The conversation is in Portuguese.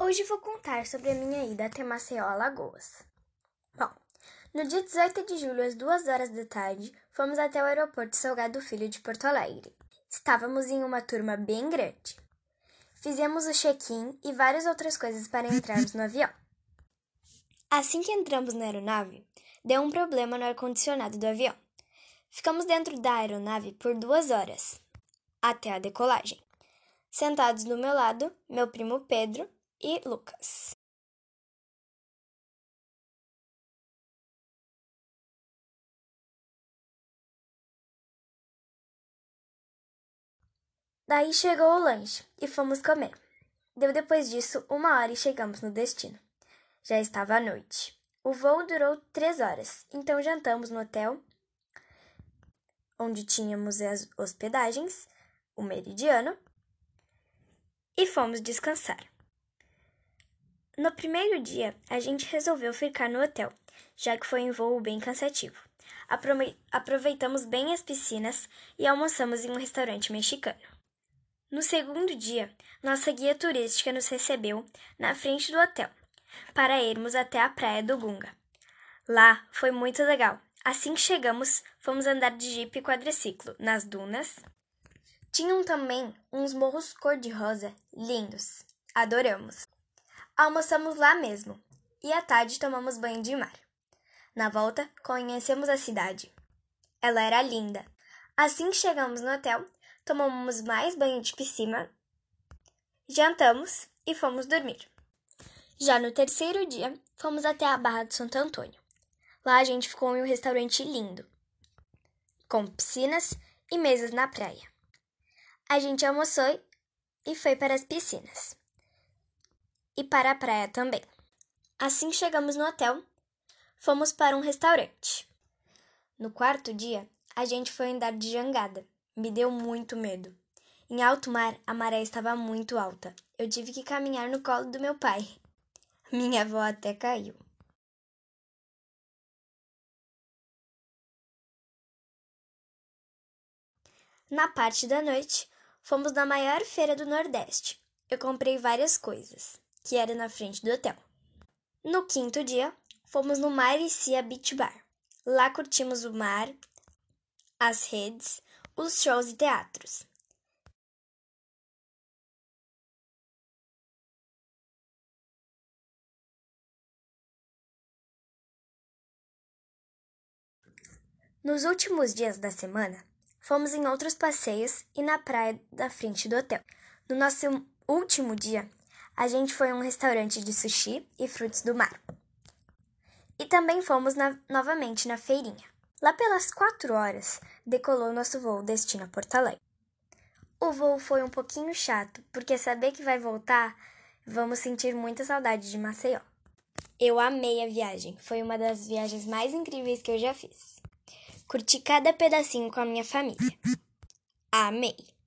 Hoje vou contar sobre a minha ida até Maceió, Alagoas. Bom, no dia 18 de julho, às 2 horas da tarde, fomos até o aeroporto Salgado Filho de Porto Alegre. Estávamos em uma turma bem grande. Fizemos o check-in e várias outras coisas para entrarmos no avião. Assim que entramos na aeronave, deu um problema no ar-condicionado do avião. Ficamos dentro da aeronave por duas horas, até a decolagem. Sentados do meu lado, meu primo Pedro e Lucas. Daí chegou o lanche e fomos comer. Deu depois disso uma hora e chegamos no destino. Já estava à noite. O voo durou três horas, então jantamos no hotel, onde tínhamos as hospedagens, o meridiano, e fomos descansar. No primeiro dia, a gente resolveu ficar no hotel, já que foi um voo bem cansativo. Aproveitamos bem as piscinas e almoçamos em um restaurante mexicano. No segundo dia, nossa guia turística nos recebeu na frente do hotel para irmos até a praia do Gunga. Lá foi muito legal. Assim que chegamos, fomos andar de jipe e quadriciclo nas dunas. Tinham também uns morros cor-de-rosa lindos. Adoramos. Almoçamos lá mesmo e à tarde tomamos banho de mar. Na volta, conhecemos a cidade. Ela era linda. Assim que chegamos no hotel, tomamos mais banho de piscina, jantamos e fomos dormir. Já no terceiro dia, fomos até a Barra de Santo Antônio. Lá a gente ficou em um restaurante lindo, com piscinas e mesas na praia. A gente almoçou e foi para as piscinas e para a praia também. Assim chegamos no hotel, fomos para um restaurante. No quarto dia, a gente foi andar de jangada. Me deu muito medo. Em alto mar, a maré estava muito alta. Eu tive que caminhar no colo do meu pai. Minha avó até caiu. Na parte da noite, fomos na maior feira do Nordeste. Eu comprei várias coisas que era na frente do hotel. No quinto dia, fomos no Maricia Beach Bar. Lá curtimos o mar, as redes, os shows e teatros. Nos últimos dias da semana, fomos em outros passeios e na praia da frente do hotel. No nosso último dia, a gente foi a um restaurante de sushi e frutos do mar. E também fomos na, novamente na feirinha. Lá pelas quatro horas, decolou nosso voo destino a Porto Alegre. O voo foi um pouquinho chato, porque saber que vai voltar, vamos sentir muita saudade de Maceió. Eu amei a viagem, foi uma das viagens mais incríveis que eu já fiz. Curti cada pedacinho com a minha família. Amei!